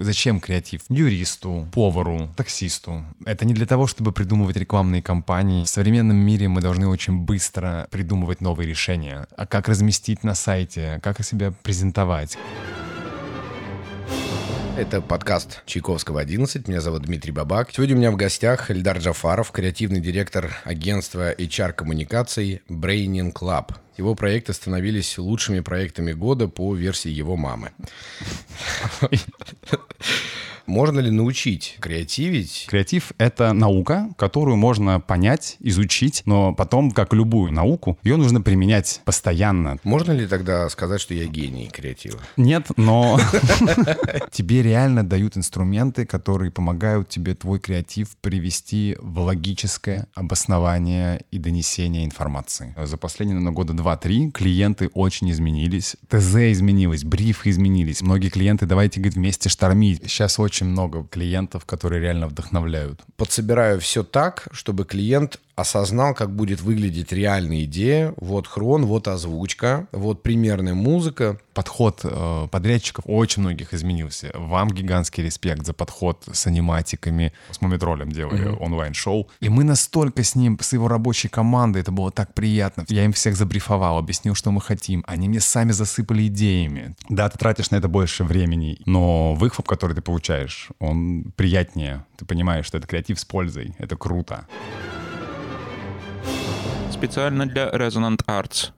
Зачем креатив? Юристу, повару, таксисту. Это не для того, чтобы придумывать рекламные кампании. В современном мире мы должны очень быстро придумывать новые решения. А как разместить на сайте, как себя презентовать. Это подкаст Чайковского 11. Меня зовут Дмитрий Бабак. Сегодня у меня в гостях Эльдар Джафаров, креативный директор агентства HR-коммуникаций Braining Club. Его проекты становились лучшими проектами года по версии его мамы. Можно ли научить креативить? Креатив — это наука, которую можно понять, изучить, но потом, как любую науку, ее нужно применять постоянно. Можно ли тогда сказать, что я гений креатива? Нет, но тебе реально дают инструменты, которые помогают тебе твой креатив привести в логическое обоснование и донесение информации. За последние, наверное, года два-три клиенты очень изменились. ТЗ изменилось, брифы изменились. Многие клиенты, давайте, говорит, вместе штормить. Сейчас очень очень много клиентов, которые реально вдохновляют. Подсобираю все так, чтобы клиент осознал, как будет выглядеть реальная идея. Вот хрон, вот озвучка, вот примерная музыка. Подход э, подрядчиков очень многих изменился. Вам гигантский респект за подход с аниматиками. С Мумитролем делали uh-huh. онлайн-шоу. И мы настолько с ним, с его рабочей командой, это было так приятно. Я им всех забрифовал, объяснил, что мы хотим. Они мне сами засыпали идеями. Да, ты тратишь на это больше времени, но выхлоп, который ты получаешь, он приятнее. Ты понимаешь, что это креатив с пользой. Это круто специально для Resonant Arts.